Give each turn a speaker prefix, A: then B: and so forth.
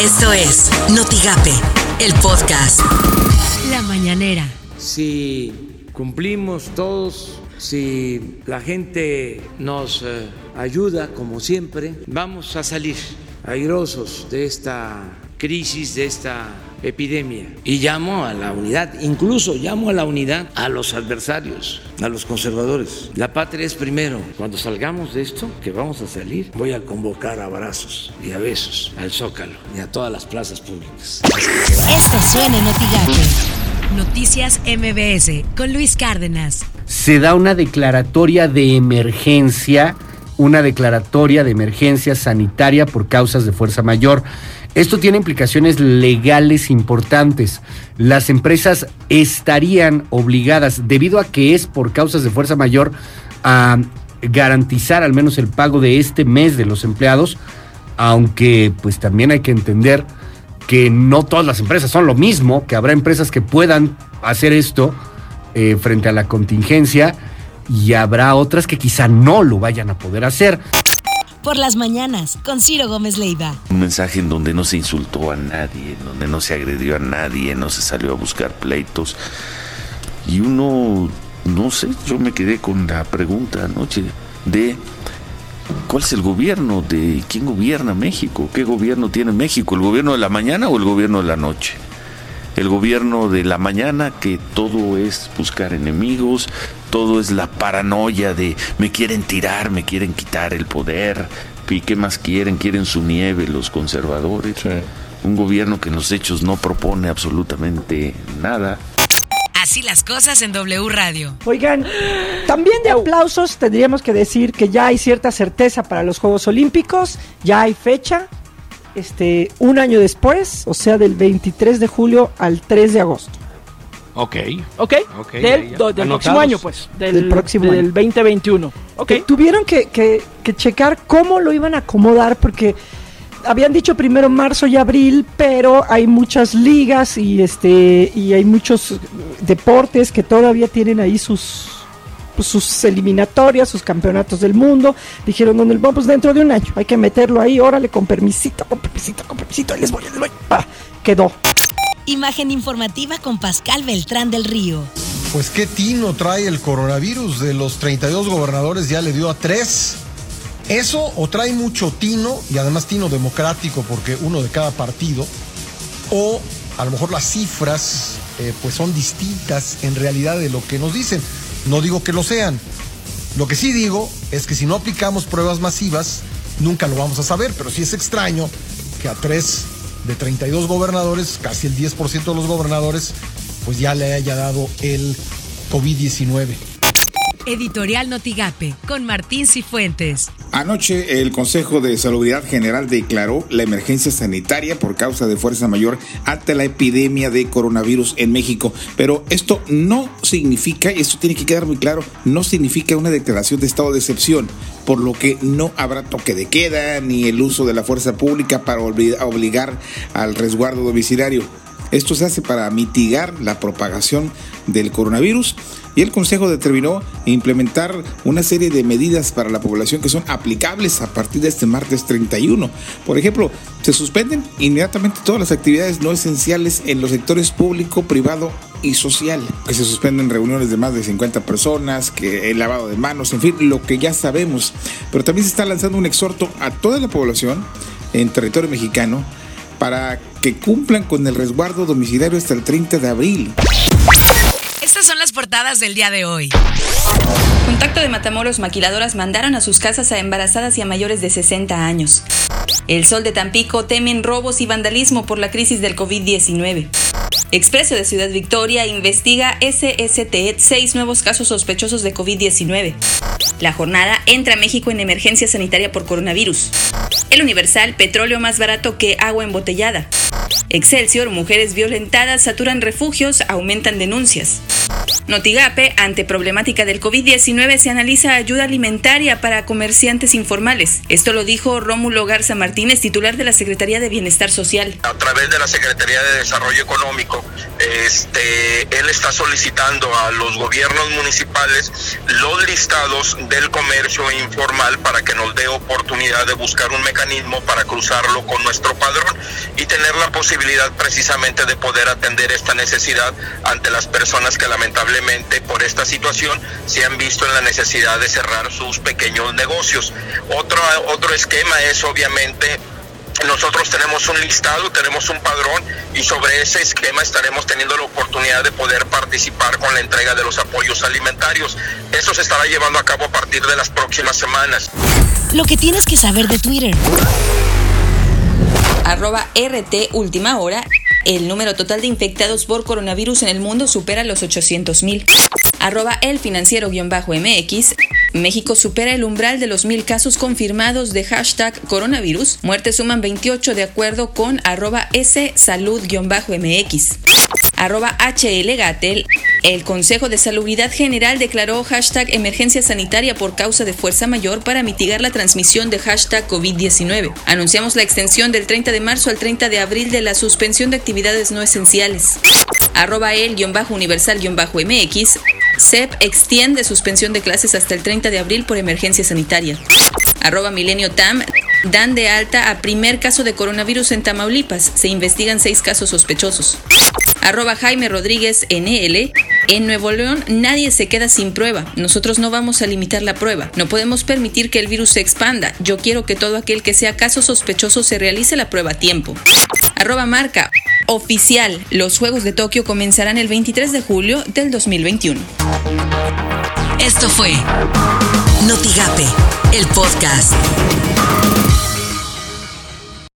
A: Esto es Notigape, el podcast.
B: La mañanera.
C: Si cumplimos todos, si la gente nos eh, ayuda como siempre, vamos a salir airosos de esta crisis, de esta epidemia. Y llamo a la unidad, incluso llamo a la unidad a los adversarios, a los conservadores. La patria es primero. Cuando salgamos de esto, que vamos a salir, voy a convocar a abrazos y a besos al Zócalo y a todas las plazas públicas.
B: Esto suena en Notigape. Noticias MBS con Luis Cárdenas.
D: Se da una declaratoria de emergencia, una declaratoria de emergencia sanitaria por causas de fuerza mayor. Esto tiene implicaciones legales importantes. Las empresas estarían obligadas, debido a que es por causas de fuerza mayor, a garantizar al menos el pago de este mes de los empleados, aunque pues también hay que entender que no todas las empresas son lo mismo, que habrá empresas que puedan hacer esto eh, frente a la contingencia y habrá otras que quizá no lo vayan a poder hacer
B: por las mañanas con Ciro Gómez Leiva.
E: Un mensaje en donde no se insultó a nadie, en donde no se agredió a nadie, no se salió a buscar pleitos. Y uno, no sé, yo me quedé con la pregunta anoche de ¿cuál es el gobierno? ¿De quién gobierna México? ¿Qué gobierno tiene México? ¿El gobierno de la mañana o el gobierno de la noche? El gobierno de la mañana que todo es buscar enemigos, todo es la paranoia de me quieren tirar, me quieren quitar el poder, y qué más quieren, quieren su nieve los conservadores. Un gobierno que en los hechos no propone absolutamente nada.
B: Así las cosas en W Radio.
F: Oigan, también de aplausos tendríamos que decir que ya hay cierta certeza para los Juegos Olímpicos, ya hay fecha, este, un año después, o sea, del 23 de julio al 3 de agosto.
G: Ok.
F: Ok.
G: okay
F: del, del próximo año, pues. Del, próximo
G: del 2021. Ok.
F: tuvieron que, que, que, checar cómo lo iban a acomodar porque habían dicho primero marzo y abril, pero hay muchas ligas y este y hay muchos deportes que todavía tienen ahí sus pues, sus eliminatorias, sus campeonatos del mundo. Dijeron, ¿dónde vamos? Pues dentro de un año. Hay que meterlo ahí, órale, con permisito, con permisito, con permisito. Ahí les voy, les voy. quedó.
B: Imagen informativa con Pascal Beltrán del Río.
H: Pues qué tino trae el coronavirus. De los 32 gobernadores ya le dio a tres. Eso o trae mucho tino, y además tino democrático porque uno de cada partido, o a lo mejor las cifras eh, pues son distintas en realidad de lo que nos dicen. No digo que lo sean. Lo que sí digo es que si no aplicamos pruebas masivas, nunca lo vamos a saber, pero sí es extraño que a tres de 32 gobernadores, casi el 10% de los gobernadores, pues ya le haya dado el COVID-19.
B: Editorial Notigape con Martín Cifuentes.
I: Anoche el Consejo de Salubridad General declaró la emergencia sanitaria por causa de fuerza mayor ante la epidemia de coronavirus en México. Pero esto no significa, y esto tiene que quedar muy claro, no significa una declaración de estado de excepción, por lo que no habrá toque de queda ni el uso de la fuerza pública para obligar al resguardo domiciliario. Esto se hace para mitigar la propagación del coronavirus y el Consejo determinó implementar una serie de medidas para la población que son aplicables a partir de este martes 31. Por ejemplo, se suspenden inmediatamente todas las actividades no esenciales en los sectores público, privado y social, que se suspenden reuniones de más de 50 personas, que el lavado de manos, en fin, lo que ya sabemos. Pero también se está lanzando un exhorto a toda la población en territorio mexicano para que cumplan con el resguardo domiciliario hasta el 30 de abril.
B: Estas son las portadas del día de hoy.
J: Contacto de Matamoros maquiladoras mandaron a sus casas a embarazadas y a mayores de 60 años. El Sol de Tampico temen robos y vandalismo por la crisis del COVID-19. Expreso de Ciudad Victoria investiga SST seis nuevos casos sospechosos de COVID-19. La jornada entra a México en emergencia sanitaria por coronavirus. El Universal, petróleo más barato que agua embotellada. Excelsior, mujeres violentadas saturan refugios, aumentan denuncias. Notigape, ante problemática del COVID-19, se analiza ayuda alimentaria para comerciantes informales. Esto lo dijo Rómulo Garza Martínez, titular de la Secretaría de Bienestar Social.
K: A través de la Secretaría de Desarrollo Económico, este, él está solicitando a los gobiernos municipales los listados del comercio informal para que nos dé oportunidad de buscar un mecanismo para cruzarlo con nuestro padrón y tener la posibilidad precisamente de poder atender esta necesidad ante las personas que lamentablemente por esta situación se han visto en la necesidad de cerrar sus pequeños negocios. Otro, otro esquema es obviamente nosotros tenemos un listado, tenemos un padrón y sobre ese esquema estaremos teniendo la oportunidad de poder participar con la entrega de los apoyos alimentarios. Eso se estará llevando a cabo a partir de las próximas semanas.
B: Lo que tienes que saber de Twitter.
J: Arroba RT Última Hora. El número total de infectados por coronavirus en el mundo supera los 800 mil. Arroba el financiero-mx. México supera el umbral de los mil casos confirmados de hashtag coronavirus. Muertes suman 28 de acuerdo con arroba S salud-mx. Arroba HL Gatel. El Consejo de Salubridad General declaró hashtag emergencia sanitaria por causa de fuerza mayor para mitigar la transmisión de hashtag COVID-19. Anunciamos la extensión del 30 de marzo al 30 de abril de la suspensión de actividades no esenciales. Arroba el-universal-mx. CEP extiende suspensión de clases hasta el 30 de abril por emergencia sanitaria. Arroba Milenio Tam. Dan de alta a primer caso de coronavirus en Tamaulipas. Se investigan seis casos sospechosos. Arroba Jaime Rodríguez NL. En Nuevo León nadie se queda sin prueba. Nosotros no vamos a limitar la prueba. No podemos permitir que el virus se expanda. Yo quiero que todo aquel que sea caso sospechoso se realice la prueba a tiempo. Arroba marca. Oficial. Los Juegos de Tokio comenzarán el 23 de julio del 2021.
B: Esto fue Notigape, el podcast.